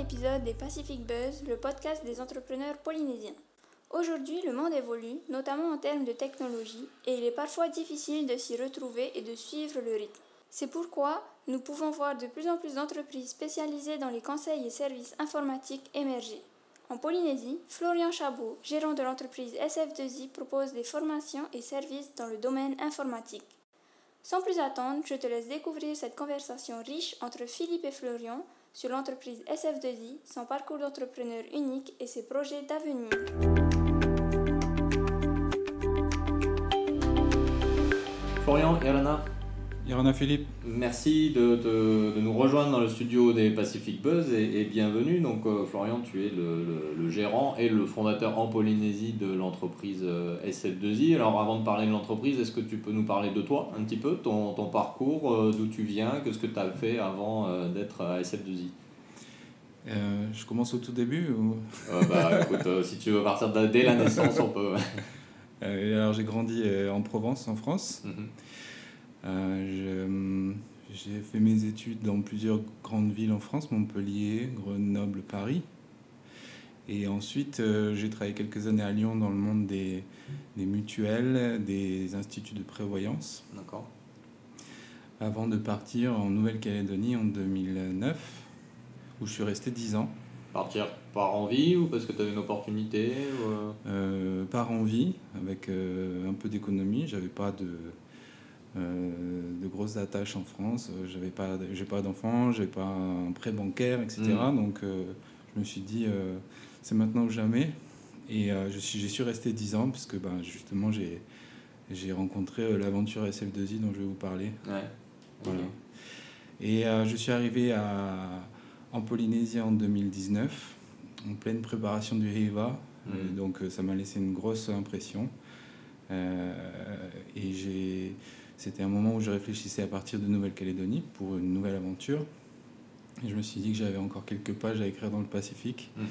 épisode des Pacific Buzz, le podcast des entrepreneurs polynésiens. Aujourd'hui, le monde évolue, notamment en termes de technologie, et il est parfois difficile de s'y retrouver et de suivre le rythme. C'est pourquoi nous pouvons voir de plus en plus d'entreprises spécialisées dans les conseils et services informatiques émerger. En Polynésie, Florian Chabot, gérant de l'entreprise SF2I, propose des formations et services dans le domaine informatique. Sans plus attendre, je te laisse découvrir cette conversation riche entre Philippe et Florian sur l'entreprise SF2I, son parcours d'entrepreneur unique et ses projets d'avenir. Florian, Irana, Irana Philippe. merci de, de- de nous rejoindre dans le studio des Pacific Buzz et, et bienvenue. Donc euh, Florian, tu es le, le- le gérant et le fondateur en Polynésie de l'entreprise euh, SF2I. Alors avant de parler de l'entreprise, est-ce que tu peux nous parler de toi un petit peu, ton, ton parcours, euh, d'où tu viens, qu'est-ce que tu as fait avant euh, d'être à SF2I Euh, je commence au tout début. ou- bah, écoute, si tu veux partir de- dès la naissance, on peut. Alors j'ai grandi en Provence, en France. Mhm. Euh, j'ai fait mes études dans plusieurs grandes villes en France, Montpellier, Grenoble, Paris. Et ensuite, euh, j'ai travaillé quelques années à Lyon dans le monde des, des mutuelles, des instituts de prévoyance, D'accord. avant de partir en Nouvelle-Calédonie en 2009, où je suis resté 10 ans. Partir par envie ou parce que tu as une opportunité ou, euh, par envie, avec euh, un peu d'économie. J'avais pas de, de grosses attaches en France. Euh, J'avais pas, j'ai pas d'enfants, j'ai pas un prêt bancaire, etc. Mm. Donc euh, je me suis dit, euh, c'est maintenant ou jamais. Et euh, je suis, j'y suis resté 10 ans parce que ben, justement j'ai, j'ai rencontré euh, l'aventure SF2I dont je vais vous parler. Ouais. Voilà. Et euh, je suis arrivé à, en Polynésie en 2019, en pleine préparation du HEVA. Mhm. Euh, donc euh, ça m'a laissé une grosse impression. Euh, et j'ai, c'était un moment où je réfléchissais à partir de Nouvelle-Calédonie pour une nouvelle aventure. Et je me suis dit que j'avais encore quelques pages à écrire dans le Pacifique. Mhm.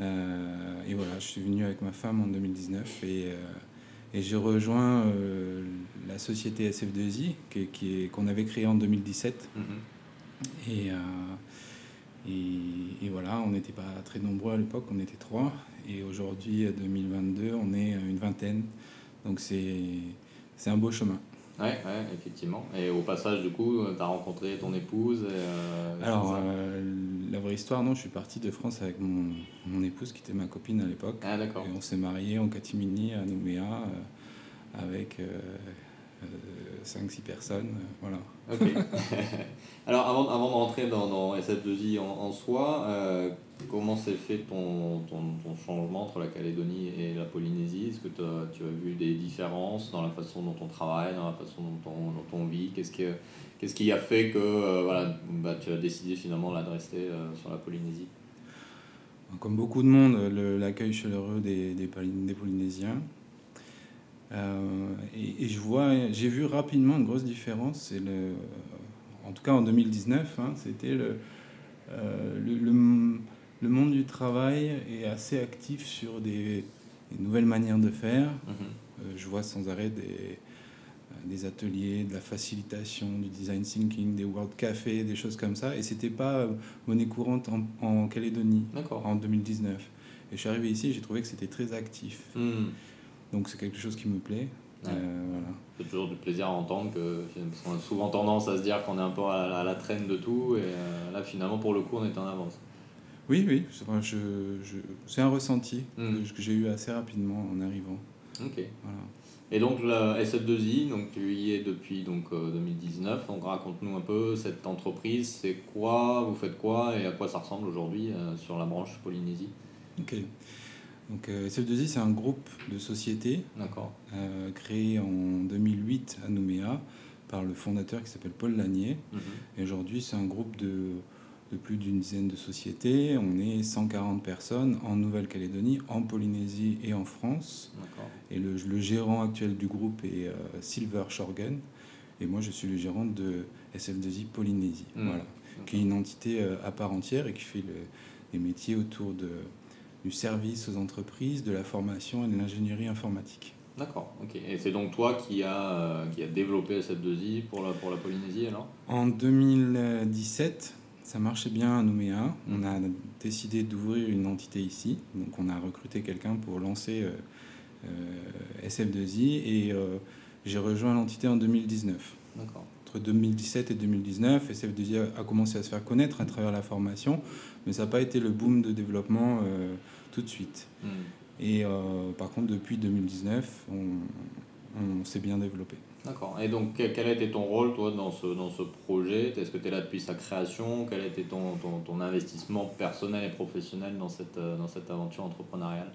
Euh, et voilà, je suis venu avec ma femme en 2019 et, euh, et j'ai rejoint euh, la société SF2I qui, qui est- qu'on avait créée en 2017. Mhm. Et, et, et voilà, on n'était pas très nombreux à l'époque, on était trois. Et aujourd'hui, 2022, on est une vingtaine. Donc c'est un beau chemin. Ouais, ouais, effectivement. Et au passage, du coup, tu as rencontré ton épouse. Et, euh, Alors, euh, la vraie histoire, non, je suis parti de France avec mon, mon épouse qui était ma copine à l'époque. Ah, d'accord. Et on s'est mariés en catimini à Nouméa euh, avec 5-6 personnes. euh, voilà. Ok. Alors, avant, avant de rentrer dans, dans SF2I en, en soi, euh, comment s'est fait ton, ton, ton changement entre la Calédonie et la Polynésie? Est-ce que tu as vu des différences dans la façon dont on travaille, dans la façon dont on, dont on vit? Qu'est-ce que- qu'est-ce qui a fait que euh, voilà, bah, tu as décidé finalement là, de rester euh, sur la Polynésie? Comme beaucoup de monde, l'accueil chaleureux des, des Polynésiens. Euh, et, et je vois, j'ai vu rapidement une grosse différence. C'est le, en tout cas en 2019, hein, c'était le, euh, le, le- le monde du travail est assez actif sur des, des nouvelles manières de faire. Mhm. Euh, je vois sans arrêt des, des ateliers, de la facilitation, du design thinking, des world cafés, des choses comme ça. Et c'était pas monnaie courante en, en Calédonie en 2019. Et je suis arrivé ici, j'ai trouvé que c'était très actif. Hmm. Donc c'est quelque chose qui me plaît. Ouais. Euh, voilà. C'est toujours du plaisir à entendre que parce qu'on a souvent tendance à se dire qu'on est un peu à la, à la traîne de tout et euh, là finalement pour le coup on est en avance. Oui, oui, c'est enfin, je, je- c'est un ressenti Mm. que, j'ai eu assez rapidement en arrivant. Ok. Voilà. Et donc la SF2I, donc tu y es depuis donc euh, 2019. Donc raconte-nous un peu cette entreprise, c'est quoi, vous faites quoi? Et à quoi ça ressemble aujourd'hui euh, sur la branche Polynésie? Ok. Donc euh, SF2I, c'est un groupe de sociétés euh, créé en 2008 à Nouméa par le fondateur qui s'appelle Paul Lanier. Mhm. Et aujourd'hui, c'est un groupe de, de plus d'une dizaine de sociétés. On est 140 personnes en Nouvelle-Calédonie, en Polynésie et en France. Et le, le gérant actuel du groupe est euh, Silver Shorgen. Et moi, je suis le gérant de SF2I Polynésie. Mm. Voilà. Qui est une entité euh, à part entière et qui fait le- des métiers autour de, du service aux entreprises, de la formation et de l'ingénierie informatique. D'accord. Ok. Et c'est donc toi qui a euh, qui a développé SF2I pour la pour la Polynésie alors? En 2017, ça marchait bien à Nouméa. On a décidé d'ouvrir une entité ici. Donc on a recruté quelqu'un pour lancer euh, euh, SF2I et euh, j'ai rejoint l'entité en 2019. Entre 2017 et 2019, SF2I a commencé à se faire connaître à travers la formation, mais ça n'a pas été le boom de développement tout de suite. Hmm. Et par contre, depuis 2019, on s'est bien développé. D'accord. Et donc, quel a été ton rôle, toi, dans ce, dans ce projet? Est-ce que tu es là depuis sa création? Quel a été ton, ton, ton, investissement personnel et professionnel dans cette, euh, dans cette aventure entrepreneuriale?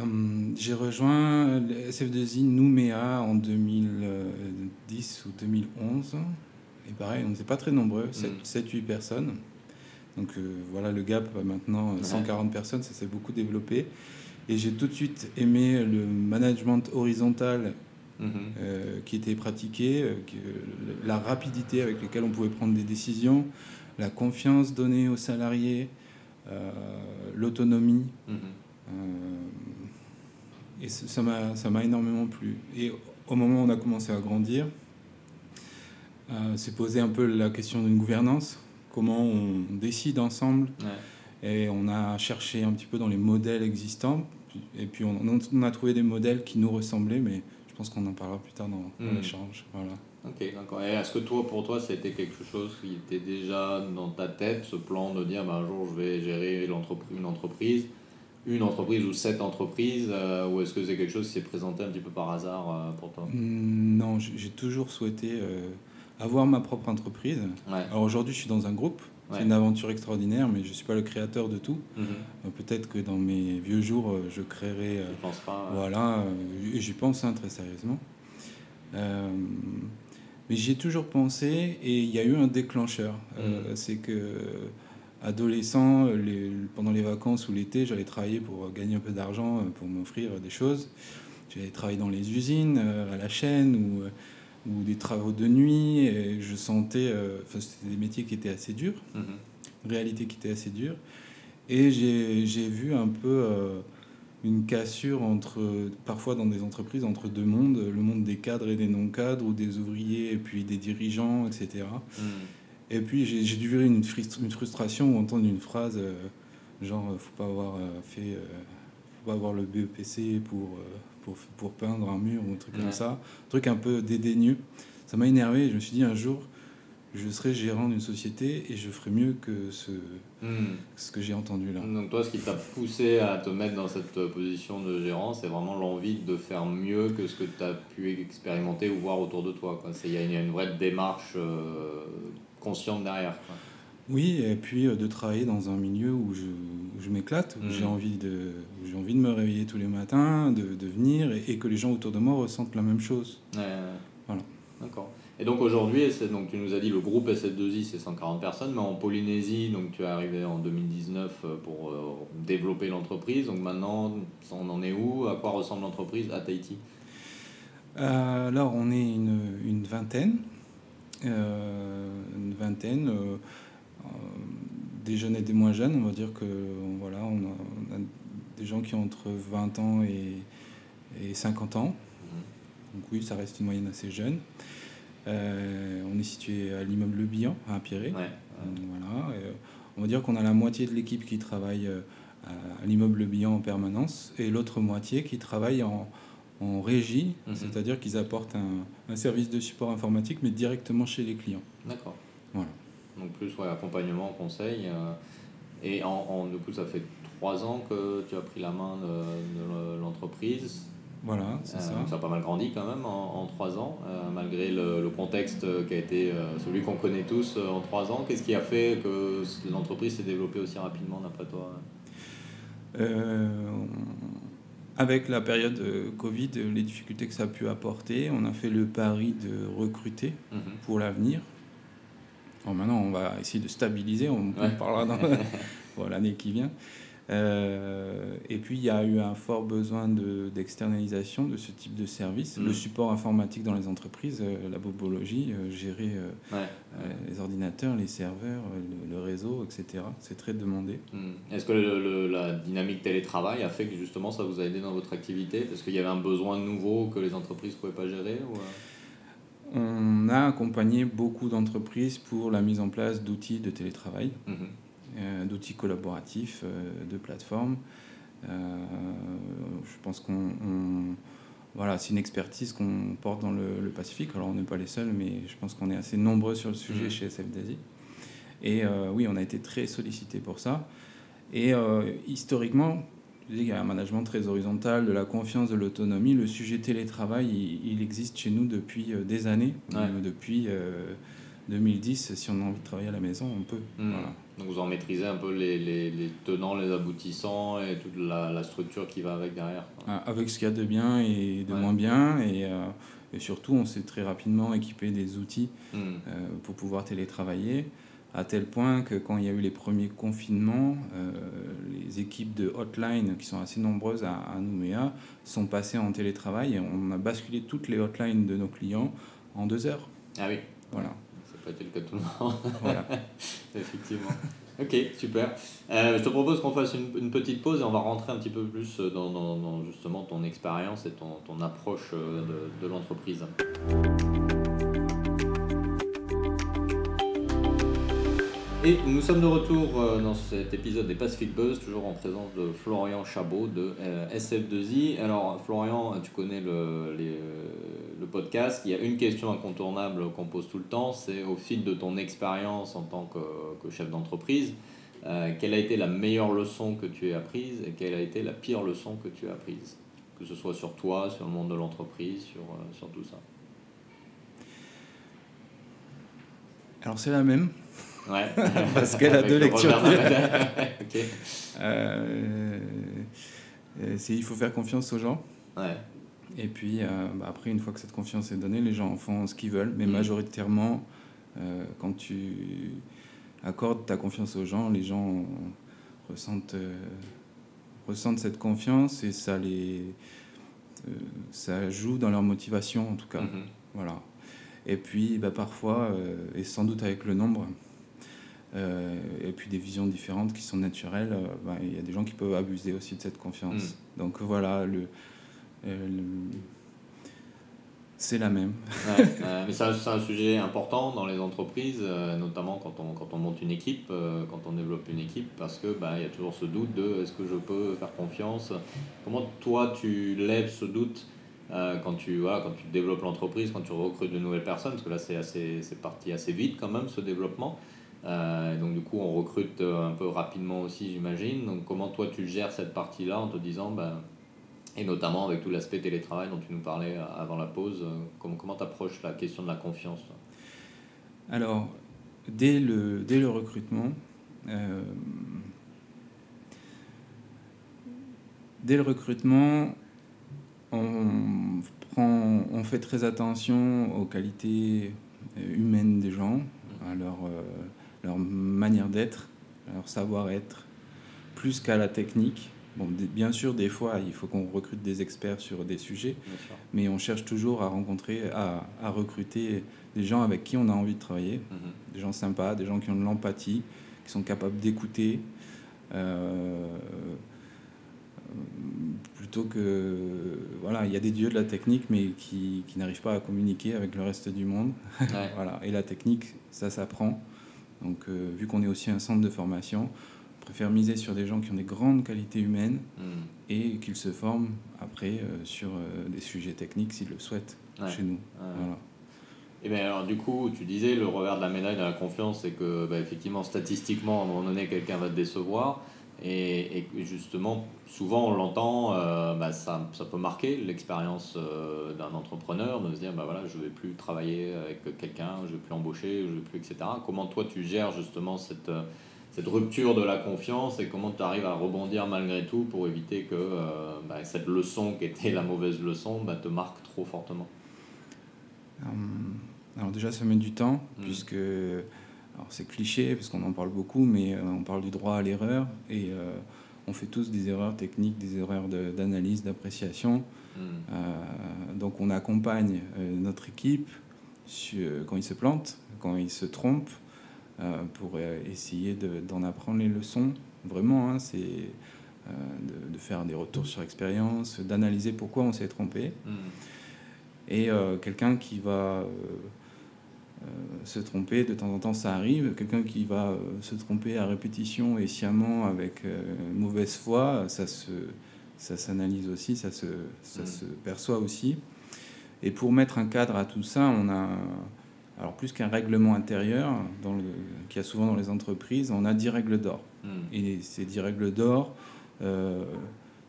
Hum, J'ai rejoint SF2I Nouméa en 2010 ou 2011. Et pareil, on n'était pas très nombreux, 7-8 hmm. personnes. Donc euh, voilà, le gap maintenant, 140 personnes, ça s'est beaucoup développé. Et j'ai tout de suite aimé le management horizontal. Euh, qui était pratiquée, euh, la rapidité avec laquelle on pouvait prendre des décisions, la confiance donnée aux salariés, euh, l'autonomie. Mhm. Et ça m'a énormément plu. Et au moment où on a commencé à grandir, c'est posé un peu la question d'une gouvernance, comment on décide ensemble. Et on a cherché un petit peu dans les modèles existants. Et puis on, on, a trouvé des modèles qui nous ressemblaient, mais je pense qu'on en parlera plus tard dans, hmm. l'échange. Voilà. Ok, d'accord. Et est-ce que toi, pour toi, c'était quelque chose qui était déjà dans ta tête, ce plan de dire bah, un jour je vais gérer une entreprise, une entreprise ou sept entreprises, euh, ou est-ce que c'est quelque chose qui s'est présenté un petit peu par hasard euh, pour toi? Hmm, Non, j'ai toujours souhaité euh, avoir ma propre entreprise. Alors aujourd'hui, je suis dans un groupe c'est une aventure extraordinaire, mais je ne suis pas le créateur de tout. Euh, peut-être que dans mes vieux jours, je créerai. Euh, pense pas. Voilà, et j'y pense hein, très sérieusement. mais j'y ai toujours pensé et il y a eu un déclencheur. Mhm. C'est que adolescent, les, pendant les vacances ou l'été, j'allais travailler pour gagner un peu d'argent, pour m'offrir des choses. J'allais travailler dans les usines, à la chaîne ou ou des travaux de nuit. Et je sentais, euh, enfin, c'était des métiers qui étaient assez durs, mm-hmm. réalité qui était assez dure. Et j'ai vu un peu euh, une cassure entre, parfois dans des entreprises, entre deux mondes, le monde des cadres et des non-cadres, ou des ouvriers et puis des dirigeants, etc. Mm. Et puis j'ai dû vivre une, une frustration ou entendre une phrase euh, genre, faut pas avoir fait, faut pas avoir le BEPC pour pour, pour, peindre un mur ou un truc comme ça, un truc un peu dédaigneux. Ça m'a énervé. Je me suis dit un jour, je serai gérant d'une société et je ferai mieux que ce, hmm. ce que j'ai entendu là. Donc toi, ce qui t'a poussé à te mettre dans cette position de gérant, c'est vraiment l'envie de faire mieux que ce que tu as pu expérimenter ou voir autour de toi. Il y, a une vraie démarche euh, consciente derrière. Quoi. Oui, et puis euh, de travailler dans un milieu où je, je m'éclate, où j'ai mm. envie, de, j'ai envie de me réveiller tous les matins, de, de venir, et, que les gens autour de moi ressentent la même chose. Voilà. D'accord. Et donc aujourd'hui, donc tu nous as dit le groupe SF2I c'est 140 personnes, mais en Polynésie, donc tu es arrivé en 2019 euh, pour euh, développer l'entreprise. Donc maintenant, on en est où? À quoi ressemble l'entreprise à Tahiti? Alors on est une, une vingtaine. une vingtaine des jeunes et des moins jeunes. On va dire que voilà, on a, des gens qui ont entre 20 ans et, et 50 ans. Donc oui, ça reste une moyenne assez jeune. Euh, on est situé à l'immeuble Le Bihan, à. Voilà. Euh, on va dire qu'on a la moitié de l'équipe qui travaille euh, à l'immeuble Le Bihan en permanence et l'autre moitié qui travaille en, en régie, mhm. c'est-à-dire qu'ils apportent un, un, service de support informatique mais directement chez les clients. D'accord. Voilà donc plus ouais, accompagnement, conseil. Euh, et en, du coup, ça fait trois ans que tu as pris la main de, l'entreprise. Voilà, c'est euh, ça. ça a pas mal grandi quand même en, trois ans, euh, malgré le, contexte qui a été celui qu'on connaît tous en trois ans. Qu'est-ce qui a fait que l'entreprise s'est développée aussi rapidement d'après toi avec la période Covid, les difficultés que ça a pu apporter, on a fait le pari de recruter mhm. pour l'avenir. Bon, maintenant, on va essayer de stabiliser, on, en parlera dans l'année qui vient. Euh, et puis, il y a eu un fort besoin d'externalisation de, ce type de service. Le mm. support informatique dans les entreprises, euh, la bobologie, euh, gérer les ordinateurs, les serveurs, le, réseau, etc. C'est très demandé. Mm. Est-ce que la dynamique télétravail a fait que justement ça vous a aidé dans votre activité? Parce qu'il y avait un besoin nouveau que les entreprises ne pouvaient pas gérer ou on a accompagné beaucoup d'entreprises pour la mise en place d'outils de télétravail, Mhm. Euh, d'outils collaboratifs, euh, de plateformes. Euh, je pense qu'on on- voilà, c'est une expertise qu'on porte dans le, le Pacifique. Alors on n'est pas les seuls, mais je pense qu'on est assez nombreux sur le sujet Mhm. chez SFDASI. Et euh, oui, on a été très sollicité pour ça. Et euh, historiquement, il y a un management très horizontal, de la confiance, de l'autonomie. Le sujet télétravail, il, il existe chez nous depuis des années. Ouais. Depuis euh, 2010, si on a envie de travailler à la maison, on peut. Voilà. Donc vous en maîtrisez un peu les, les, les tenants, les aboutissants et toute la, la structure qui va avec derrière. Ah, Avec ce qu'il y a de bien et de Ouais. moins bien. Et, euh, et surtout, on s'est très rapidement équipé des outils Mhm. euh, pour pouvoir télétravailler, à tel point que quand il y a eu les premiers confinements, euh, les équipes de hotline, qui sont assez nombreuses à, à Nouméa, sont passées en télétravail et on a basculé toutes les hotlines de nos clients en deux heures. Ah oui, Voilà. Pas été le cas de tout le monde. voilà. Effectivement. Ok, super. Euh, je te propose qu'on fasse une, une petite pause et on va rentrer un petit peu plus dans, dans- dans justement ton expérience et ton, ton approche euh, de, de l'entreprise. Et nous sommes de retour euh, dans cet épisode des Pacific Buzz, toujours en présence de Florian Chabot de euh, SF2I. Alors Florian, tu connais euh, le podcast, il y a une question incontournable qu'on pose tout le temps, c'est au fil de ton expérience en tant que, chef d'entreprise, quelle a été la meilleure leçon que tu aies apprise et quelle a été la pire leçon que tu as apprise? Que ce soit sur toi, sur le monde de l'entreprise, sur tout ça. Alors c'est la même. Ouais. Parce qu'elle a deux le lectures. revers de la médaille. ok. Euh, euh, c'est il faut faire confiance aux gens. Ouais. Et puis euh, bah, après, une fois que cette confiance est donnée, les gens en font ce qu'ils veulent. Mais Mhm. majoritairement, euh, quand tu accordes ta confiance aux gens, les gens ressentent, ressentent cette confiance et ça les ça joue dans leur motivation en tout cas. Mhm. Voilà. Et puis bah, parfois, euh, et sans doute avec le nombre, euh, et puis des visions différentes qui sont naturelles, euh, bah, il y a des gens qui peuvent abuser aussi de cette confiance. Donc voilà, le, euh, le- c'est la même. Ouais, euh, mais c'est un sujet important dans les entreprises, notamment quand on, quand on monte une équipe, quand on développe une équipe, parce que bah, il y a toujours ce doute de est-ce que je peux faire confiance? Comment toi tu lèves ce doute euh, quand, tu, voilà, quand tu développes l'entreprise, quand tu recrutes de nouvelles personnes? Parce que là c'est parti assez vite quand même ce développement. Euh, donc du coup on recrute euh, un peu rapidement aussi j'imagine. Donc comment toi tu gères cette partie-là en te disant bah, et notamment avec tout l'aspect télétravail dont tu nous parlais euh, avant la pause, comment comment tu approches la question de la confiance Alors, dès le, dès le recrutement, euh, dès le recrutement, on, prend, on fait très attention aux qualités humaines des gens, à leur, euh, leur manière d'être, leur savoir-être, plus qu'à la technique. Bon, bien sûr, des fois, il faut qu'on recrute des experts sur des sujets, mais on cherche toujours à rencontrer, à, à recruter des gens avec qui on a envie de travailler, Mhm. des gens sympas, des gens qui ont de l'empathie, qui sont capables d'écouter, euh, euh, plutôt que voilà, il y a des dieux de la technique, mais qui, qui n'arrivent pas à communiquer avec le reste du monde. Ouais. Voilà, et la technique, ça s'apprend. Donc, euh, vu qu'on est aussi un centre de formation, on préfère miser sur des gens qui ont des grandes qualités humaines Mhm. et qu'ils se forment après euh, sur euh, des sujets techniques s'ils le souhaitent Ouais. chez nous. Ouais. Voilà. Et bien alors du coup, tu disais le revers de la médaille de la confiance, c'est que bah, effectivement statistiquement, à un moment donné, quelqu'un va te décevoir. Et, et justement, souvent on l'entend, euh, bah, ça, ça peut marquer l'expérience euh, d'un entrepreneur de se dire, bah, voilà, je ne vais plus travailler avec quelqu'un, je ne vais plus embaucher, je ne vais plus, etc. Comment toi tu gères justement cette, euh, cette rupture de la confiance et comment tu arrives à rebondir malgré tout pour éviter que euh, bah, cette leçon qui était la mauvaise leçon bah, te marque trop fortement? Alors déjà, ça met du temps, Mm. puisque alors c'est cliché, parce qu'on en parle beaucoup, mais euh, on parle du droit à l'erreur, et euh, on fait tous des erreurs techniques, des erreurs de- d'analyse, d'appréciation. Mhm. Euh, donc on accompagne notre équipe quand ils se plantent, quand ils se trompent, pour essayer de- d'en apprendre les leçons. Vraiment, hein, c'est de, de faire des retours sur expérience, d'analyser pourquoi on s'est trompé. Mhm. et quelqu'un qui va se tromper, de temps en temps ça arrive, quelqu'un qui va se tromper à répétition et sciemment avec mauvaise foi, ça se ça s'analyse aussi, ça se, ça mm. se perçoit aussi. Et pour mettre un cadre à tout ça, on a, alors plus qu'un règlement intérieur, dans le, qu'il y a souvent dans les entreprises, on a 10 règles d'or. Mm. Et ces 10 règles d'or euh,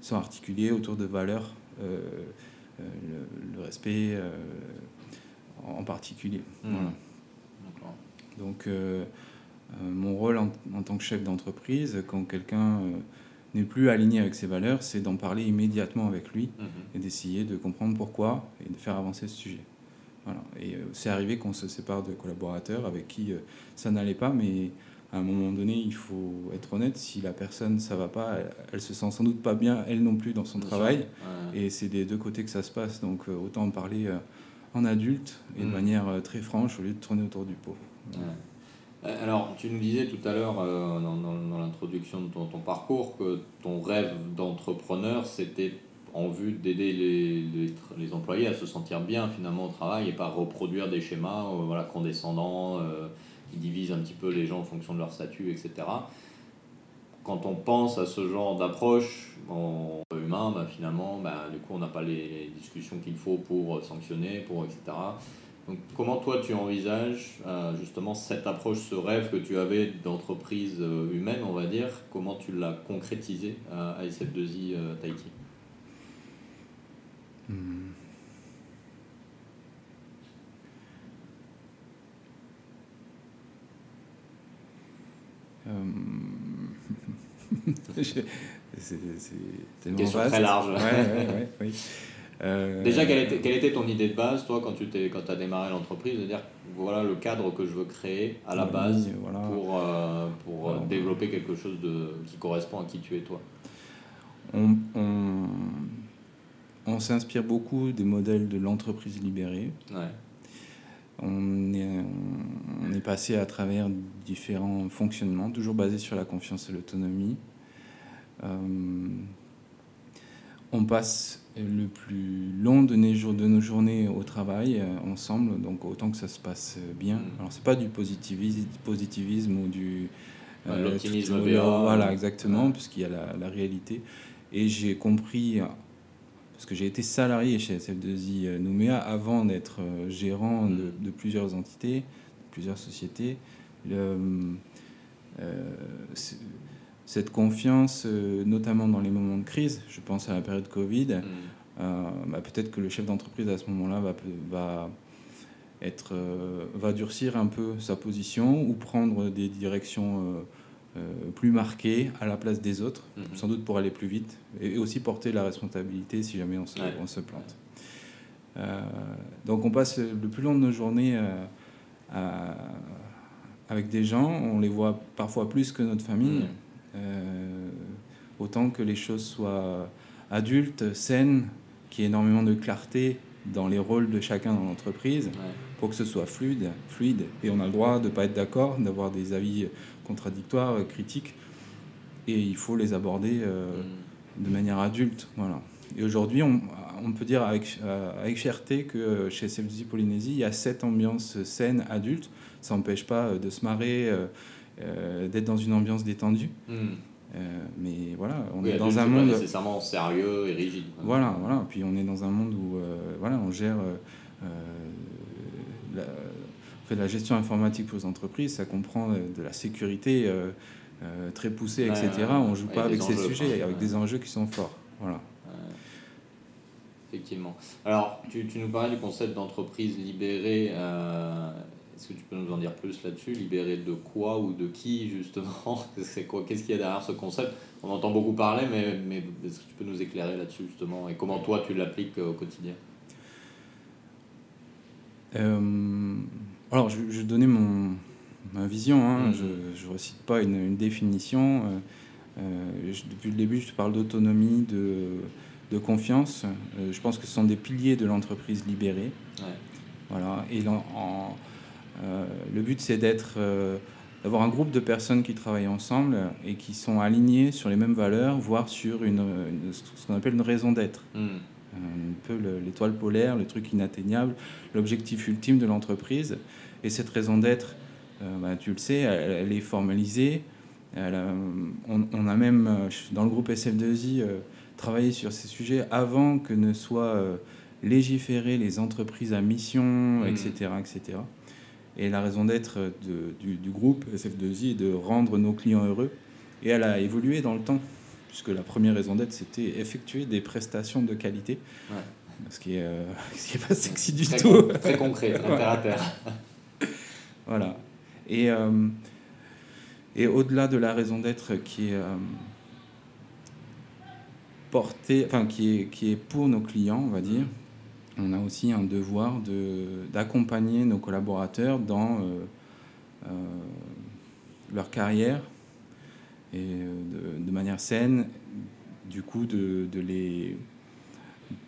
sont articulées autour de valeurs, euh, euh, le, respect en particulier. Mm. Voilà. Donc, mon rôle en, en, tant que chef d'entreprise, quand quelqu'un n'est plus aligné avec ses valeurs, c'est d'en parler immédiatement avec lui mhm. et d'essayer de comprendre pourquoi et de faire avancer ce sujet. Voilà. Et euh, c'est arrivé qu'on se sépare de collaborateurs avec qui euh, ça n'allait pas, mais à un moment donné, il faut être honnête, si la personne ça va pas, elle, se sent sans doute pas bien, elle non plus, dans son travail. Et c'est des deux côtés que ça se passe, donc euh, autant en parler en adulte et de mhm. manière très franche au lieu de tourner autour du pot. Euh, alors, tu nous disais tout à l'heure euh, dans, l'introduction de ton, parcours que ton rêve d'entrepreneur, c'était en vue d'aider les, les, employés à se sentir bien finalement au travail et pas reproduire des schémas euh, voilà, condescendants qui divisent un petit peu les gens en fonction de leur statut, etc. Quand on pense à ce genre d'approche en humain, bah, finalement, bah, du coup, on n'a pas les discussions qu'il faut pour sanctionner, pour etc. Donc, comment toi tu envisages euh, justement cette approche, ce rêve que tu avais d'entreprise euh, humaine, on va dire, comment tu l'as concrétisé à SF2I euh, Taiki hmm. c'est tellement vaste. très large. Ouais, ouais, ouais, oui. Euh, Déjà, quelle était, quelle était, ton idée de base, toi, quand tu t'es, quand as démarré l'entreprise De dire, voilà le cadre que je veux créer à la base pour, euh, pour euh, développer quelque chose de, qui correspond à qui tu es, toi? On, on, on s'inspire beaucoup des modèles de l'entreprise libérée. Ouais. On est, on est passé à travers différents fonctionnements, toujours basés sur la confiance et l'autonomie. on passe le plus long de nos, de nos journées au travail euh, ensemble, donc autant que ça se passe bien. Mm. Alors c'est pas du positivisme, positivisme ou du euh, l'optimisme voilà exactement, puisqu'il y a la, la, réalité. Et j'ai compris parce que j'ai été salarié chez SF2I euh, Nouméa avant d'être gérant de, mm. de, plusieurs entités, de plusieurs sociétés. Le, cette confiance, euh, notamment dans les moments de crise, je pense à la période Covid, mm. euh, bah, peut-être que le chef d'entreprise à ce moment-là va, va, être, euh, va durcir un peu sa position ou prendre des directions plus marquées à la place des autres, mm-hmm. sans doute pour aller plus vite, et, aussi porter la responsabilité si jamais on se, on se plante. donc on passe le plus long de nos journées avec des gens, on les voit parfois plus que notre famille. Euh, autant que les choses soient adultes, saines, qu'il y ait énormément de clarté dans les rôles de chacun dans l'entreprise, pour que ce soit fluide, fluide. Et on a le droit de ne pas être d'accord, d'avoir des avis contradictoires, critiques, et il faut les aborder euh, mm. de manière adulte. Voilà. Et aujourd'hui, on, on, peut dire avec, euh, avec fierté que chez CFD Polynésie, il y a cette ambiance saine, adulte. Ça n'empêche pas de se marrer euh, d'être dans une ambiance détendue. Euh, mais voilà, on est dans un monde. nécessairement sérieux et rigide. Voilà, voilà. Puis on est dans un monde où euh, voilà, on gère. La, fait de la gestion informatique pour les entreprises, ça comprend de la sécurité très poussée, etc. on ne joue pas avec ces sujets, avec des enjeux qui sont forts. Voilà. Effectivement. Alors, tu, tu, nous parlais du concept d'entreprise libérée. Est-ce que tu peux nous en dire plus là-dessus? Libéré de quoi ou de qui, justement? C'est quoi Qu'est-ce qu'il y a derrière ce concept? On entend beaucoup parler, mais, mais est-ce que tu peux nous éclairer là-dessus, justement? Et comment toi, tu l'appliques euh, au quotidien? Euh, Alors, je, vais donner mon, ma vision. Hein. Mm-hmm. Je ne recite pas une, une définition. Euh, depuis le début, je te parle d'autonomie, de, de confiance. je pense que ce sont des piliers de l'entreprise libérée. Voilà. Et en euh, le but, c'est d'être, euh, d'avoir un groupe de personnes qui travaillent ensemble et qui sont alignées sur les mêmes valeurs, voire sur une, ce qu'on appelle une raison d'être. Hmm. un peu l'étoile polaire, le truc inatteignable, l'objectif ultime de l'entreprise. Et cette raison d'être, bah, tu le sais, elle, est formalisée. on, a même, dans le groupe SF2I, travaillé sur ces sujets avant que ne soient légiférées les entreprises à mission, etc., mmh. etc. Et la raison d'être du, du, groupe SF2I est de rendre nos clients heureux. Et elle a évolué dans le temps, puisque la première raison d'être, c'était effectuer des prestations de qualité. Ce qui n'est euh, pas sexy du tout. très concret, terre à terre. Voilà. Et, euh, et au-delà de la raison d'être qui est euh, portée, enfin qui est, qui est pour nos clients, on va dire, on a aussi un devoir d'accompagner nos collaborateurs dans euh, leur carrière et euh, de, manière saine, du coup de, de, les,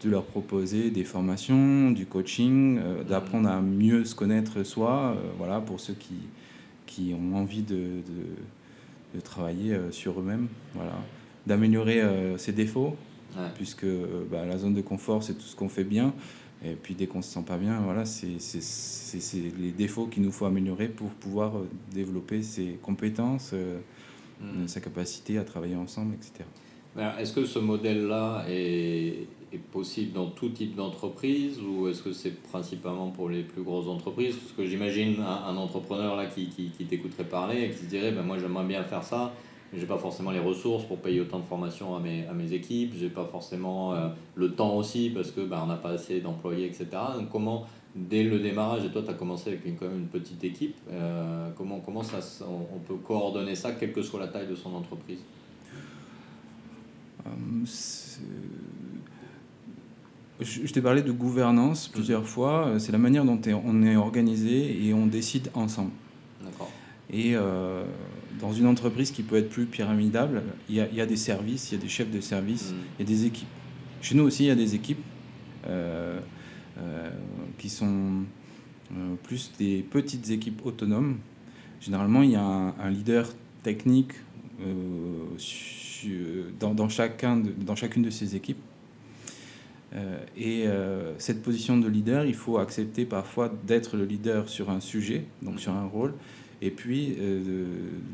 de leur proposer des formations, du coaching, d'apprendre à mieux se connaître soi, voilà, pour ceux qui, qui ont envie de, de travailler sur eux-mêmes, voilà. d'améliorer ses défauts, puisque bah, la zone de confort, c'est tout ce qu'on fait bien. Et puis dès qu'on se sent pas bien, voilà, c'est les défauts qu'il nous faut améliorer pour pouvoir euh, développer ses compétences, euh, mm. sa capacité à travailler ensemble, etc. Est-ce que ce modèle-là est, est, possible dans tout type d'entreprise ou est-ce que c'est principalement pour les plus grosses entreprises? Parce que j'imagine un, entrepreneur là qui, t'écouterait parler et qui se dirait ben, Moi j'aimerais bien faire ça, j'ai pas forcément les ressources pour payer autant de formations à mes, à mes équipes, j'ai pas forcément euh, le temps aussi parce que bah, on n'a pas assez d'employés, etc. Donc comment, dès le démarrage, et toi tu as commencé avec une, quand même une petite équipe, euh, comment, comment ça, on, peut coordonner ça, quelle que soit la taille de son entreprise? Je, t'ai parlé de gouvernance plusieurs mmh. fois, c'est la manière dont on est organisé et on décide ensemble. D'accord. Et dans une entreprise qui peut être plus pyramidale, il y a, il y a des services, il y a des chefs de service, mm. il y a des équipes. Chez nous aussi, il y a des équipes euh, euh, qui sont euh, plus des petites équipes autonomes. Généralement, il y a un, leader technique dans, dans, chacun de, dans chacune de ces équipes. et cette position de leader, il faut accepter parfois d'être le leader sur un sujet, donc sur un rôle, et puis euh,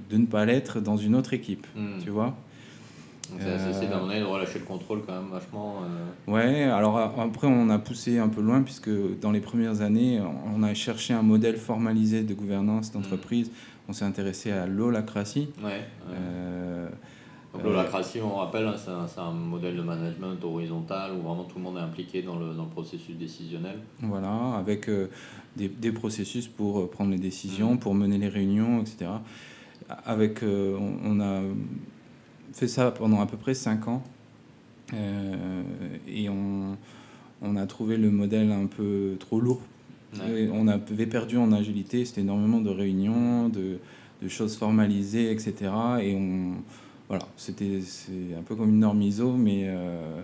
de, ne pas l'être dans une autre équipe, hmm. tu vois. C'est euh, de relâcher le contrôle quand même vachement. Euh. Ouais, alors après on a poussé un peu loin puisque dans les premières années on a cherché un modèle formalisé de gouvernance d'entreprise. Hmm. On s'est intéressé à l'holacratie. Ouais, donc l'holacratie, on rappelle, hein, c'est un, modèle de management horizontal où vraiment tout le monde est impliqué dans le, dans le processus décisionnel. Voilà, avec des, des, processus pour euh, prendre les décisions, mm. pour mener les réunions, etc. Avec, euh, on, a fait ça pendant à peu près 5 ans. Euh, et on, on, a trouvé le modèle un peu trop lourd. On avait perdu en agilité, c'était énormément de réunions, de, de, choses formalisées, etc. Et on, voilà, c'était un peu comme une norme ISO, mais euh,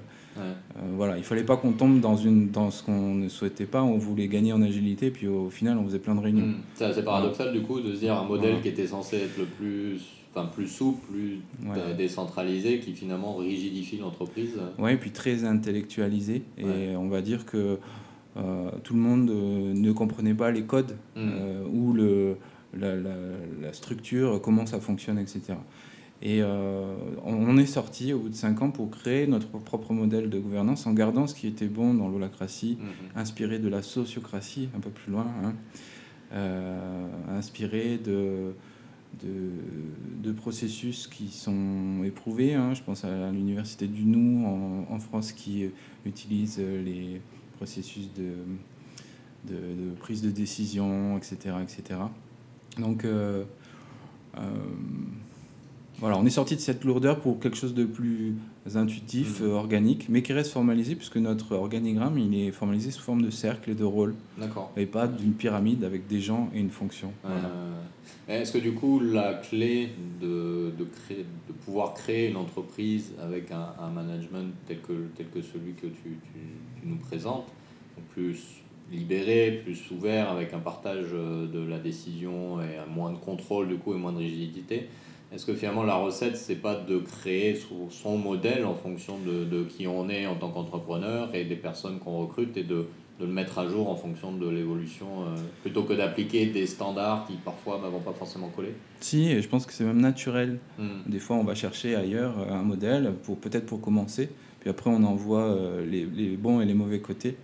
voilà, il fallait pas qu'on tombe dans, une, dans ce qu'on ne souhaitait pas. On voulait gagner en agilité, puis au final, on faisait plein de réunions. Hmm. C'est paradoxal, du coup, de se dire un modèle qui était censé être le plus, enfin, plus souple, plus décentralisé, qui finalement rigidifie l'entreprise. Oui, et puis très intellectualisé. Et on va dire que euh, tout le monde euh, ne comprenait pas les codes hmm. ou le, la, la, la, structure, comment ça fonctionne, etc. Et euh, on est sorti au bout de cinq ans pour créer notre propre modèle de gouvernance en gardant ce qui était bon dans l'holacratie, mhm. inspiré de la sociocratie un peu plus loin, hein. euh, inspiré de, de, processus qui sont éprouvés. Hein. Je pense à l'université du Nou en, en, France qui utilise les processus de, de, prise de décision, etc. etc. Donc, euh, voilà, on est sorti de cette lourdeur pour quelque chose de plus intuitif, mmh. euh, organique, mais qui reste formalisé puisque notre organigramme il est formalisé sous forme de cercle et de rôle. D'accord. Et pas d'une pyramide avec des gens et une fonction. Est-ce que du coup la clé de, de, créer, de pouvoir créer une entreprise avec un, un management tel que, tel que celui que tu, tu, nous présentes, plus libéré, plus ouvert, avec un partage euh, de la décision et moins de contrôle du coup et moins de rigidité, est-ce que finalement la recette, c'est pas de créer son modèle en fonction de, de qui on est en tant qu'entrepreneur et des personnes qu'on recrute et de, de, le mettre à jour en fonction de l'évolution, euh, plutôt que d'appliquer des standards qui parfois ne vont pas forcément coller? Si, et je pense que c'est même naturel. Hmm. Des fois, on va chercher ailleurs euh, un modèle, pour peut-être pour commencer, puis après on en voit euh, les, les, bons et les mauvais côtés.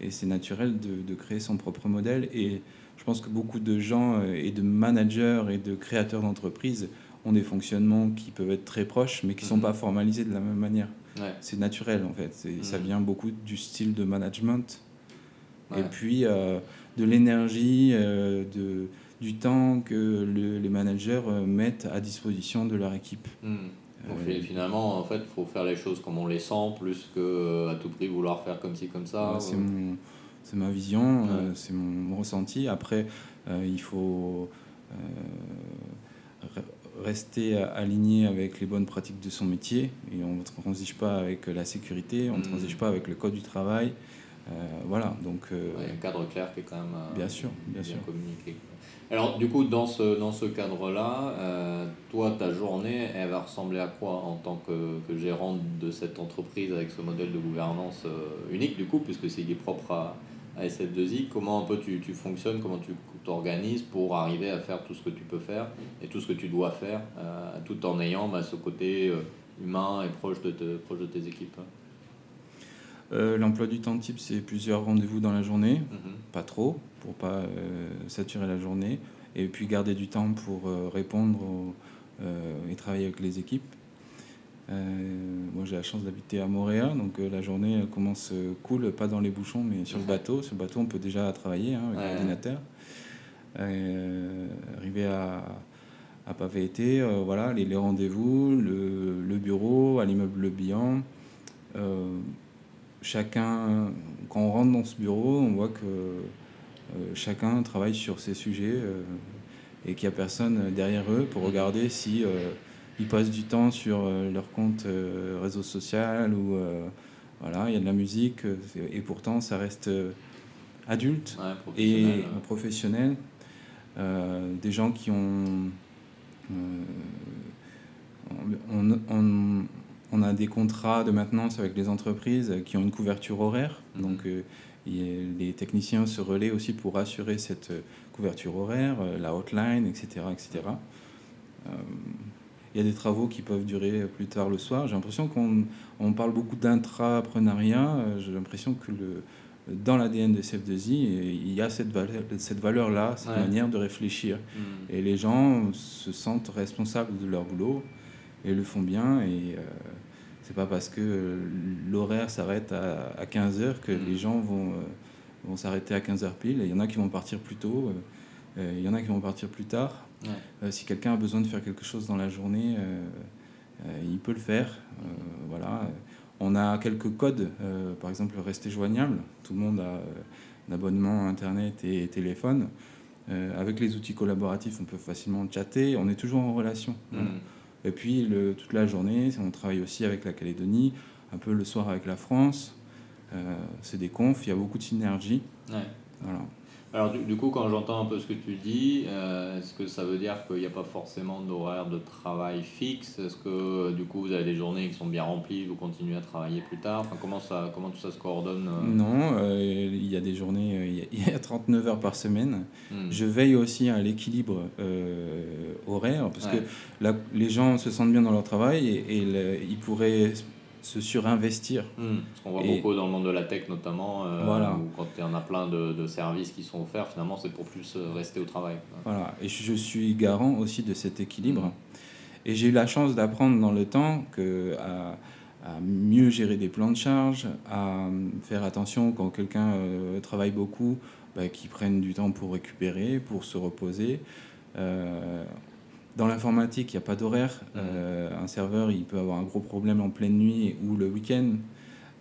Et c'est naturel de, de, créer son propre modèle. Et je pense que beaucoup de gens et de managers et de créateurs d'entreprises ont des fonctionnements qui peuvent être très proches, mais qui ne sont mhm. pas formalisés de la même manière. C'est naturel, en fait. Ça mhm. vient beaucoup du style de management. Et puis, euh, de l'énergie, euh, de, du temps que les managers euh, mettent à disposition de leur équipe. Mhm. finalement, en fait, il faut faire les choses comme on les sent, plus que à tout prix vouloir faire comme ci, comme ça. c'est ma vision, c'est mon, ressenti. Après, il faut rester aligné avec les bonnes pratiques de son métier et on ne transige pas avec la sécurité, on ne hmm. transige pas avec le code du travail. Euh, voilà, donc... Euh, a un cadre clair qui est quand même euh, bien, sûr, bien, sûr. communiqué. Alors du coup, dans ce, dans ce cadre-là, toi, ta journée, elle va ressembler à quoi en tant que, que gérante de cette entreprise avec ce modèle de gouvernance unique, du coup, puisque c'est propre à, à SF2I, comment un peu tu, tu fonctionnes, comment tu t'organises pour arriver à faire tout ce que tu peux faire et tout ce que tu dois faire, euh, tout en ayant bah, ce côté euh, humain et proche de, te, proche de tes équipes? Euh, L'emploi du temps type, c'est plusieurs rendez-vous dans la journée, mhm. pas trop, pour pas saturer la journée, et puis garder du temps pour répondre et travailler avec les équipes. Euh, moi, j'ai la chance d'habiter à Montréal, donc euh, la journée commence euh, cool, pas dans les bouchons, mais sur le bateau. Sur le bateau, on peut déjà travailler hein, avec l'ordinateur. arriver à, à Pavé-Été, voilà, les, les rendez-vous, le, le, bureau, à l'immeuble Le Bihan. chacun, quand on rentre dans ce bureau, on voit que chacun travaille sur ses sujets et qu'il n'y a personne derrière eux pour regarder si ils passent du temps sur euh, leur compte euh, réseau social ou euh, voilà, il y a de la musique et pourtant ça reste adulte et professionnel. des gens qui ont on, on, on, a des contrats de maintenance avec les entreprises qui ont une couverture horaire. Mhm. Donc, les techniciens se relaient aussi pour assurer cette couverture horaire, la hotline, etc. etc il y a des travaux qui peuvent durer plus tard le soir. J'ai l'impression qu'on on parle beaucoup d'intrapreneuriat. Euh, j'ai l'impression que le, dans l'ADN de CF2I, il y a cette valeur, cette valeur là, cette manière de réfléchir. Hmm. Et les gens se sentent responsables de leur boulot et le font bien. Et euh, c'est pas parce que l'horaire s'arrête à, 15 heures que hmm. les gens vont, euh, vont s'arrêter à 15 heures pile. Il y en a qui vont partir plus tôt, il y en a qui vont partir plus tard. Euh, si quelqu'un a besoin de faire quelque chose dans la journée, euh, euh, il peut le faire. voilà. On a quelques codes, par exemple rester joignable. Tout le monde a un abonnement Internet et téléphone. avec les outils collaboratifs, on peut facilement chatter. On est toujours en relation. Mm. Et puis le, toute la journée, on travaille aussi avec la Calédonie, un peu le soir avec la France. c'est des confs, il y a beaucoup de synergie. Voilà. Alors du, coup, quand j'entends un peu ce que tu dis, euh, est-ce que ça veut dire qu'il n'y a pas forcément d'horaire de travail fixe? Est-ce que du coup, vous avez des journées qui sont bien remplies, vous continuez à travailler plus tard? Enfin, comment, ça, comment tout ça se coordonne euh? Non, euh, il y a des journées, il y a 39 heures par semaine. Hmm. Je veille aussi à l'équilibre horaire, parce que les gens se sentent bien dans leur travail et, et ils pourraient se surinvestir. Hmm. ce qu'on voit beaucoup dans le monde de la tech notamment, euh, voilà. où quand il y en a plein de, de services qui sont offerts, finalement c'est pour plus euh, rester au travail. Voilà, et je suis garant aussi de cet équilibre. Hmm. Et j'ai eu la chance d'apprendre dans le temps que à, mieux gérer des plans de charge, à faire attention quand quelqu'un euh, travaille beaucoup, bah, qu'il prenne du temps pour récupérer, pour se reposer. Dans l'informatique, il n'y a pas d'horaire. Mmh. Euh, un serveur, il peut avoir un gros problème en pleine nuit ou le week-end.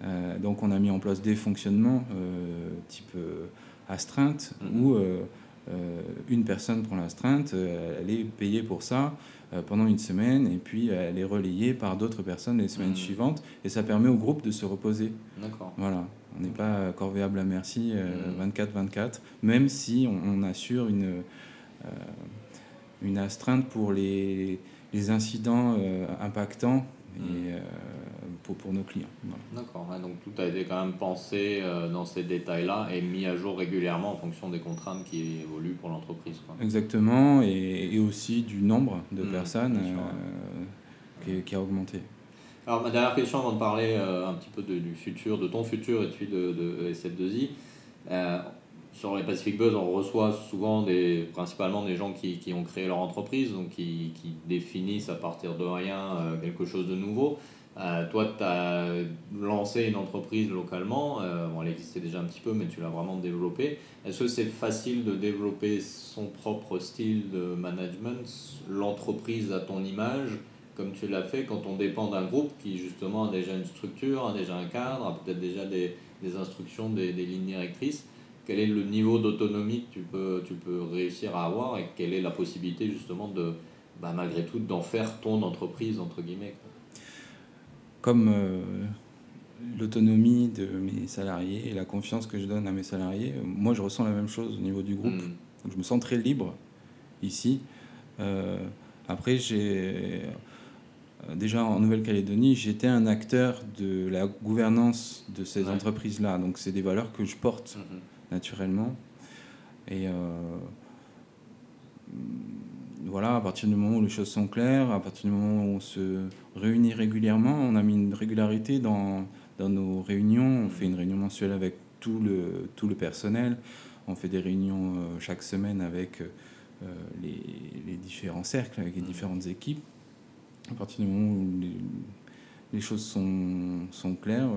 Euh, donc on a mis en place des fonctionnements euh, type astreinte mmh. où une personne prend l'astreinte, elle est payée pour ça pendant une semaine et puis elle est relayée par d'autres personnes les semaines mmh. suivantes et ça permet au groupe de se reposer. D'accord. Voilà. On n'est pas corvéable à merci 24-24, même si on, on assure une une astreinte pour les, les incidents impactants et, mm. pour, pour, nos clients. D'accord, donc tout a été quand même pensé dans ces détails-là et mis à jour régulièrement en fonction des contraintes qui évoluent pour l'entreprise. Exactement, et, et, aussi du nombre de mm, personnes qui, qui, a augmenté. Alors ma dernière question avant de parler un petit peu de, du futur, de ton futur et de, de SF2I sur les Pacific Buzz, on reçoit souvent des, principalement des gens qui, qui ont créé leur entreprise, donc qui, qui, définissent à partir de rien euh, quelque chose de nouveau. Euh, toi, tu as lancé une entreprise localement, euh, bon, elle existait déjà un petit peu, mais tu l'as vraiment développée. Est-ce que c'est facile de développer son propre style de management, l'entreprise à ton image, comme tu l'as fait quand on dépend d'un groupe qui justement a déjà une structure, a déjà un cadre, a peut-être déjà des, des instructions, des, des lignes directrices? Quel est le niveau d'autonomie que tu peux, tu peux réussir à avoir et quelle est la possibilité justement de, bah, malgré tout, d'en faire ton entreprise, entre guillemets. Comme euh, l'autonomie de mes salariés et la confiance que je donne à mes salariés, euh, moi je ressens la même chose au niveau du groupe. Hmm. Donc, je me sens très libre ici. Euh, après, j'ai déjà en Nouvelle-Calédonie, j'étais un acteur de la gouvernance de ces entreprises-là. Donc c'est des valeurs que je porte. Hmm, hmm naturellement. Et euh, voilà, à partir du moment où les choses sont claires, à partir du moment où on se réunit régulièrement, on a mis une régularité dans, dans nos réunions. On fait une réunion mensuelle avec tout le, tout le personnel. On fait des réunions euh, chaque semaine avec euh, les, les, différents cercles, avec les différentes équipes. À partir du moment où les, choses sont, sont claires,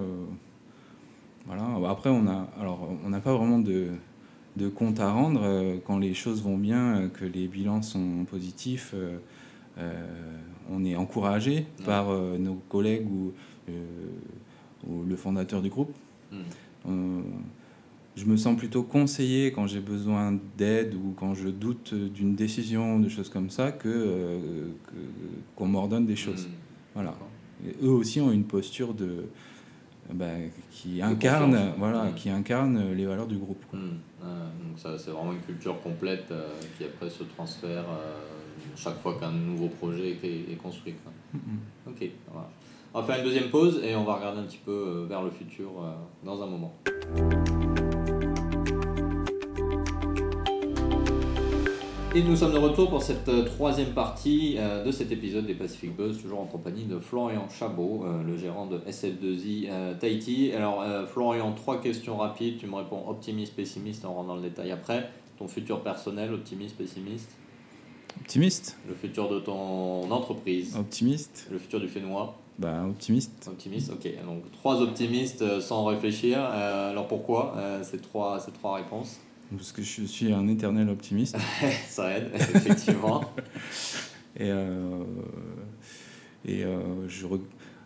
voilà. Après, on a, alors, on n'a pas vraiment de, de, compte à rendre euh, quand les choses vont bien, euh, que les bilans sont positifs. Euh, on est encouragé par nos collègues ou, ou, le fondateur du groupe. Hmm. je me sens plutôt conseillé quand j'ai besoin d'aide ou quand je doute d'une décision, de choses comme ça, que qu'on m'ordonne des choses. Hmm. Voilà. eux aussi ont une posture de, bah, qui incarne, voilà, qui incarne les valeurs du groupe. Hmm. donc ça, c'est vraiment une culture complète euh, qui après se transfère euh, chaque fois qu'un nouveau projet est, construit. Ok, on va faire une deuxième pause et on va regarder un petit peu euh, vers le futur dans un moment. Et nous sommes de retour pour cette euh, troisième partie euh, de cet épisode des Pacific Buzz, toujours en compagnie de Florian Chabot, euh, le gérant de SF2I Tahiti. Alors Florian, trois questions rapides, tu me réponds optimiste, pessimiste, on rentre dans le détail après. Ton futur personnel, optimiste, pessimiste? Optimiste? Le futur de ton entreprise? Optimiste. Le futur du Fénois? Bah, optimiste. Optimiste, ok. Donc trois optimistes sans réfléchir. alors pourquoi ces, trois, ces trois réponses? Parce que je suis un éternel optimiste. Ça aide, effectivement. et euh, et euh, je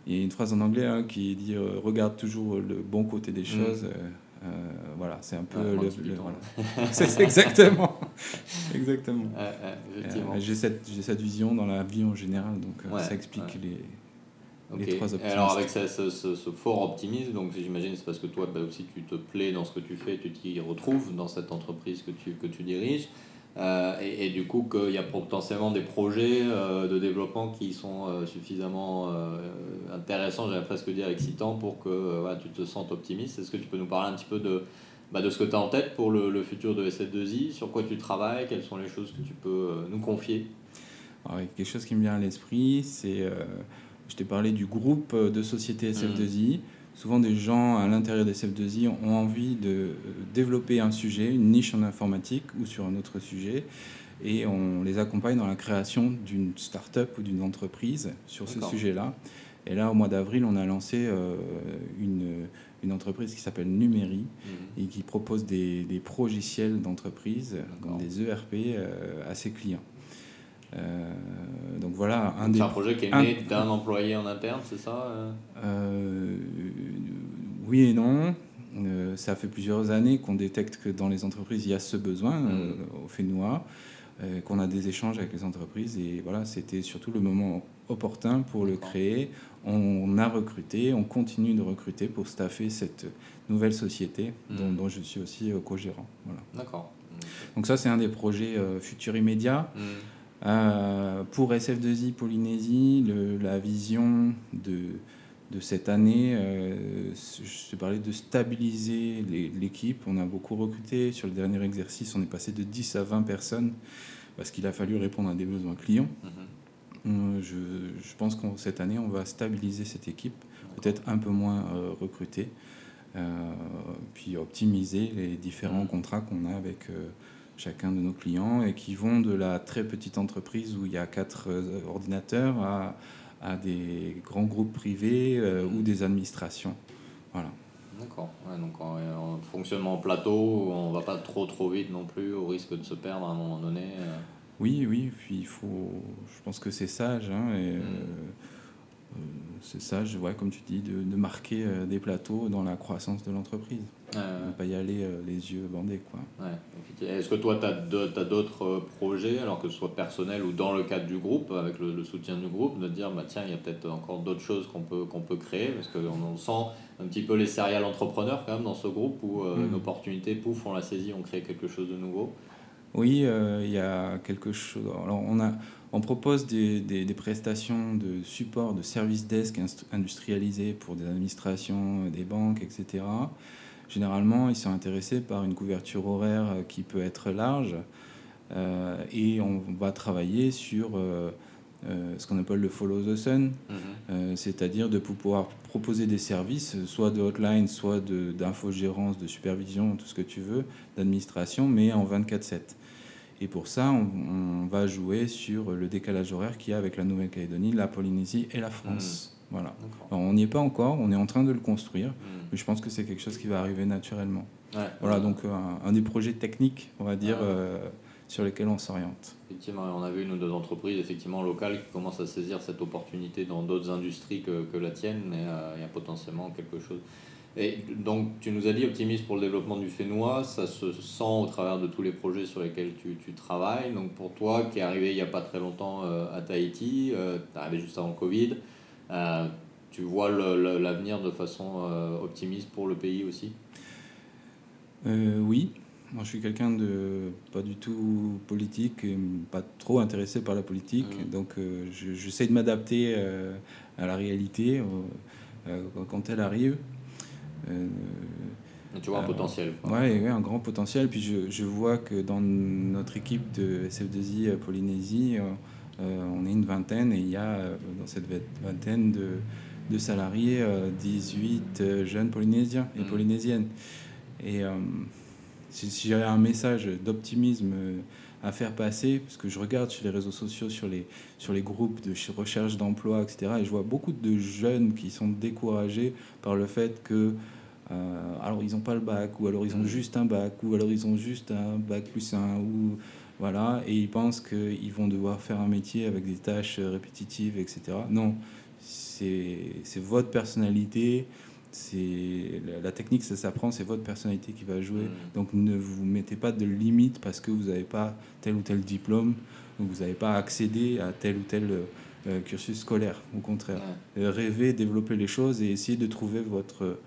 il y a une phrase en anglais hein, qui dit euh, regarde toujours le bon côté des mm. choses. voilà, c'est un peu le, c'est exactement, exactement. j'ai cette j'ai cette vision dans la vie en général, donc ça explique les alors avec ce, ce, ce, fort optimisme, donc j'imagine c'est parce que toi bah, aussi tu te plais dans ce que tu fais, tu t'y retrouves dans cette entreprise que tu, que tu diriges. Euh, et, et, du coup qu'il y a potentiellement des projets euh, de développement qui sont euh, suffisamment intéressants, j'allais presque dire excitants, pour que tu te sentes optimiste. Est-ce que tu peux nous parler un petit peu de, bah, de ce que tu as en tête pour le, le, futur de SF2I, sur quoi tu travailles, quelles sont les choses que tu peux nous confier? Alors, Quelque chose qui me vient à l'esprit, c'est je t'ai parlé du groupe de sociétés SF2I. Souvent, des gens à l'intérieur des SF2I ont envie de euh, développer un sujet, une niche en informatique ou sur un autre sujet, et on les accompagne dans la création d'une start-up ou d'une entreprise sur ce sujet-là. Et là, au mois d'avril, on a lancé euh, une, une, entreprise qui s'appelle Numéri mhm. et qui propose des, des progiciels d'entreprise, des ERP, euh, à ses clients. Euh, donc voilà, un C'est un projet qui est né d'un employé en interne, c'est ça euh euh, Oui et non. ça fait plusieurs années qu'on détecte que dans les entreprises, il y a ce besoin mmh. au Fénois, qu'on a des échanges avec les entreprises. Et voilà, c'était surtout le moment opportun pour le créer. On a recruté, on continue de recruter pour staffer cette nouvelle société mmh. dont, je suis aussi co-gérant. Voilà. D'accord. Donc ça, c'est un des projets futurs immédiats. Mmh. Euh, pour SF2I Polynésie, la vision de, de cette année, euh, je te parlais de stabiliser l'équipe. On a beaucoup recruté. Sur le dernier exercice, on est passé de 10 à 20 personnes parce qu'il a fallu répondre à des besoins clients. Mm-hmm. Euh, je, je, pense que cette année, on va stabiliser cette équipe, peut-être un peu moins recruter, puis optimiser les différents mm-hmm. contrats qu'on a avec chacun de nos clients et qui vont de la très petite entreprise où il y a quatre euh, ordinateurs à, à des grands groupes privés euh, ou des administrations. Voilà. D'accord. donc en, fonctionnement plateau, on va pas trop trop vite non plus au risque de se perdre à un moment donné. Euh. Oui, oui. Puis il faut. Je pense que c'est sage. Hein, et, mm. C'est sage, ouais, comme tu dis, de, de marquer des plateaux dans la croissance de l'entreprise. Ne pas y aller euh, les yeux bandés. Quoi. Est-ce que toi, tu as d'autres euh, projets, alors que ce soit personnel ou dans le cadre du groupe, avec le, soutien du groupe, de dire, bah, tiens, il y a peut-être encore d'autres choses qu'on peut, qu'on peut créer, parce qu'on sent un petit peu les serial entrepreneurs quand même dans ce groupe, où euh, mm. une opportunité, pouf, on la saisit, on crée quelque chose de nouveau. Oui, il y a quelque chose. Alors, on, a, on propose des, des, des prestations de support, de service desk industrialisés pour des administrations, des banques, etc. Généralement, ils sont intéressés par une couverture horaire euh, qui peut être large euh, et on va travailler sur euh, ce qu'on appelle le follow the sun, mhm. c'est-à-dire de pouvoir proposer des services, soit de hotline, soit d'infogérance, de, de, supervision, tout ce que tu veux, d'administration, mais en 24-7. Et pour ça, on, va jouer sur le décalage horaire qu'il y a avec la Nouvelle-Calédonie, la Polynésie et la France. Mhm. Voilà. on n'y est pas encore, on est en train de le construire. Mhm mais je pense que c'est quelque chose qui va arriver naturellement. voilà, donc euh, un, des projets techniques, on va dire, euh, sur lesquels on s'oriente. Effectivement, on a vu une ou deux entreprises effectivement locales qui commencent à saisir cette opportunité dans d'autres industries que, que, la tienne, mais euh, il y a potentiellement quelque chose. Et donc, tu nous as dit optimiste pour le développement du Fénois, ça se sent au travers de tous les projets sur lesquels tu, tu travailles. Donc, pour toi, qui est arrivé il n'y a pas très longtemps à Tahiti, tu es arrivé juste avant le Covid, tu vois l'avenir de façon euh, optimiste pour le pays aussi? Euh, Oui. Moi, je suis quelqu'un de pas du tout politique, et pas trop intéressé par la politique. Mmh. Donc, euh, j'essaie de m'adapter à la réalité quand elle arrive. Tu vois un potentiel. Oui, ouais, un grand potentiel. Puis je, je, vois que dans notre équipe de SF2I Polynésie, on est une vingtaine et il y a dans cette vingtaine de, de salariés, 18 euh, euh, jeunes Polynésiens et mmh. Polynésiennes. Et euh, si, j'avais un message d'optimisme à faire passer, parce que je regarde sur les réseaux sociaux, sur les, sur les groupes de recherche d'emploi, etc., et je vois beaucoup de jeunes qui sont découragés par le fait que, alors ils n'ont pas le bac, ou alors ils ont juste un bac, ou alors ils ont juste un bac plus un, ou voilà, et ils pensent qu'ils vont devoir faire un métier avec des tâches répétitives, etc. Non, c'est votre personnalité. C'est la technique, ça s'apprend, c'est votre personnalité qui va jouer. Mm. Donc ne vous mettez pas de limite parce que vous n'avez pas tel ou tel diplôme, donc vous n'avez pas accédé à tel ou tel euh, cursus scolaire. Au contraire, euh, rêvez, développez les choses et essayez de trouver votre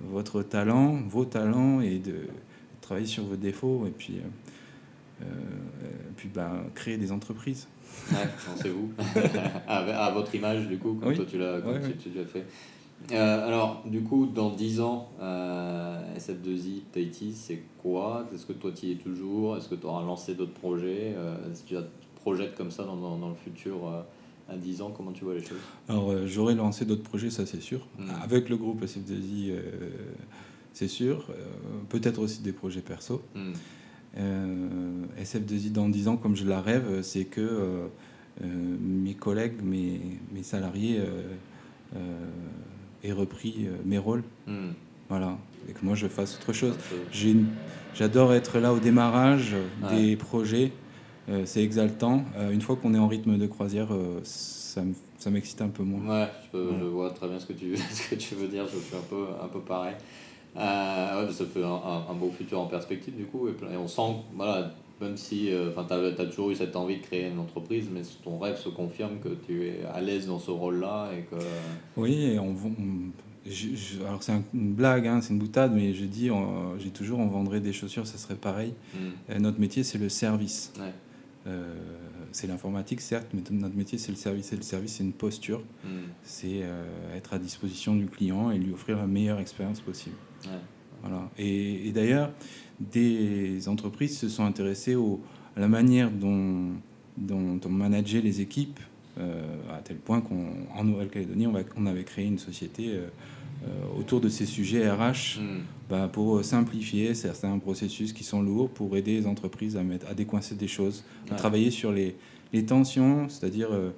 votre talent, vos talents et de travailler sur vos défauts et puis euh, puis ben, créer des entreprises. Ouais, pensez-vous. à, votre image, du coup, comme toi tu l'as fait. Euh, alors, du coup, dans 10 ans, euh, SF2I Tahiti, c'est quoi? Est-ce que toi tu y es toujours? Est-ce que tu auras lancé d'autres projets? Euh, Est-ce que tu as projettes comme ça dans, dans, dans le futur à 10 ans Comment tu vois les choses? Alors, j'aurais lancé d'autres projets, ça c'est sûr. Hmm. Avec le groupe SF2I, c'est sûr. Peut-être aussi des projets perso. Hmm. Euh, SF2I dans 10 ans, comme je la rêve, c'est que euh, euh, mes collègues, mes, mes salariés repris mes rôles. Hmm. Voilà. Et que moi je fasse autre chose. J'adore être là au démarrage des projets. c'est exaltant. une fois qu'on est en rythme de croisière, ça m'excite un peu moins. Ouais, je, je, vois très bien ce que tu, ce que tu veux dire. Je suis un peu, un peu pareil. Euh, ouais, ça fait un, beau futur en perspective du coup. Et, on sent, voilà, même si euh, tu as, toujours eu cette envie de créer une entreprise, mais ton rêve se confirme que tu es à l'aise dans ce rôle-là. et que Oui, on, alors c'est une blague, hein, c'est une boutade, mais je dis, j'ai toujours, on vendrait des chaussures, ça serait pareil. Hmm. notre métier, c'est le service. c'est l'informatique, certes, mais notre métier, c'est le service. Et le service, c'est une posture. Hmm. C'est être à disposition du client et lui offrir la meilleure expérience possible. Voilà. Et, d'ailleurs, des entreprises se sont intéressées au, à la manière dont, dont on manageait les équipes, à tel point qu'en Nouvelle-Calédonie, on, on, avait créé une société euh, autour de ces sujets RH hmm. bah, pour simplifier certains processus qui sont lourds, pour aider les entreprises à, mettre, à décoincer des choses, à travailler sur les, les tensions, c'est-à-dire euh,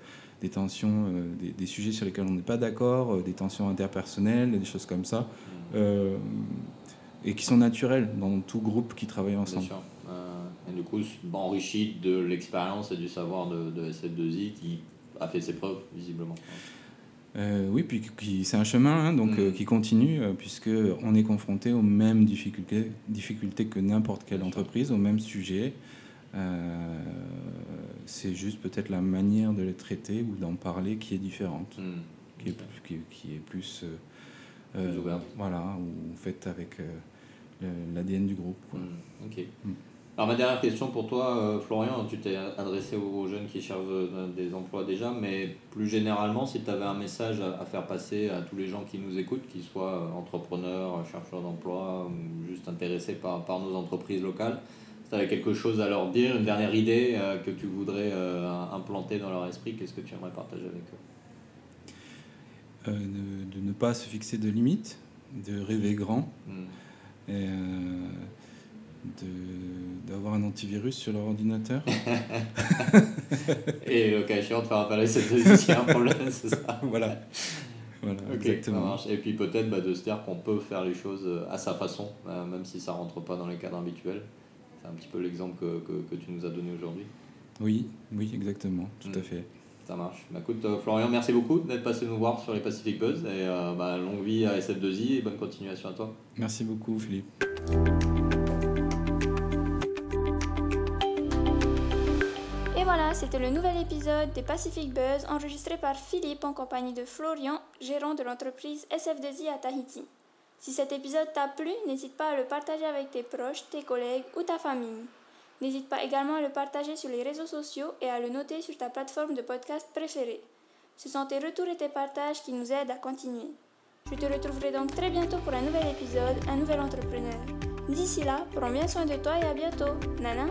des tensions, euh, des, sujets sur lesquels on n'est pas d'accord, des tensions interpersonnelles, des choses comme ça, hmm. Et qui sont naturelles dans tout groupe qui travaille ensemble. Bien sûr. et du coup, enrichi de l'expérience et du savoir de, de SF2I qui a fait ses preuves, visiblement. Euh, oui, puis c'est un chemin hein, donc, euh, mm. qui continue, euh, puisque puisqu'on est confronté aux mêmes difficultés, difficultés que n'importe quelle entreprise, aux mêmes sujets. c'est juste peut-être la manière de les traiter ou d'en parler qui est différente, mm. qui, est, qui, est, plus, voilà, ou faite avec l'ADN du groupe. Quoi. Mm. Ok. Alors ma dernière question pour toi, euh, Florian, tu t'es adressé aux jeunes qui cherchent euh, des emplois déjà, mais plus généralement, si tu avais un message à faire passer à tous les gens qui nous écoutent, qu'ils soient euh, entrepreneurs, chercheurs d'emploi ou juste intéressés par, par nos entreprises locales, si tu avais quelque chose à leur dire, une dernière idée que tu voudrais implanter dans leur esprit, qu'est-ce que tu aimerais partager avec eux? De, de, ne pas se fixer de limites, de rêver grand. Hmm. Et, d'avoir un antivirus sur leur ordinateur. et échéant de faire appel à cette un problème, c'est ça Voilà. voilà exactement. Et puis peut-être bah, de se dire qu'on peut faire les choses euh, à sa façon, euh, même si ça rentre pas dans les cadres habituels. C'est un petit peu l'exemple que, que, que, tu nous as donné aujourd'hui. Oui, oui, exactement, tout à mm. fait. Ça marche. Bah, écoute, euh, Florian, merci beaucoup d'être passé nous voir sur les Pacific Buzz et bah, longue vie à SF2I et bonne continuation à toi. Merci beaucoup, Philippe. c'était le nouvel épisode des Pacific Buzz enregistré par Philippe en compagnie de Florian, gérant de l'entreprise SF2I à Tahiti. Si cet épisode t'a plu, n'hésite pas à le partager avec tes proches, tes collègues ou ta famille. N'hésite pas également à le partager sur les réseaux sociaux et à le noter sur ta plateforme de podcast préférée. Ce sont tes retours et tes partages qui nous aident à continuer. Je te retrouverai donc très bientôt pour un nouvel épisode, un nouvel entrepreneur. D'ici là, prends bien soin de toi et à bientôt. Nana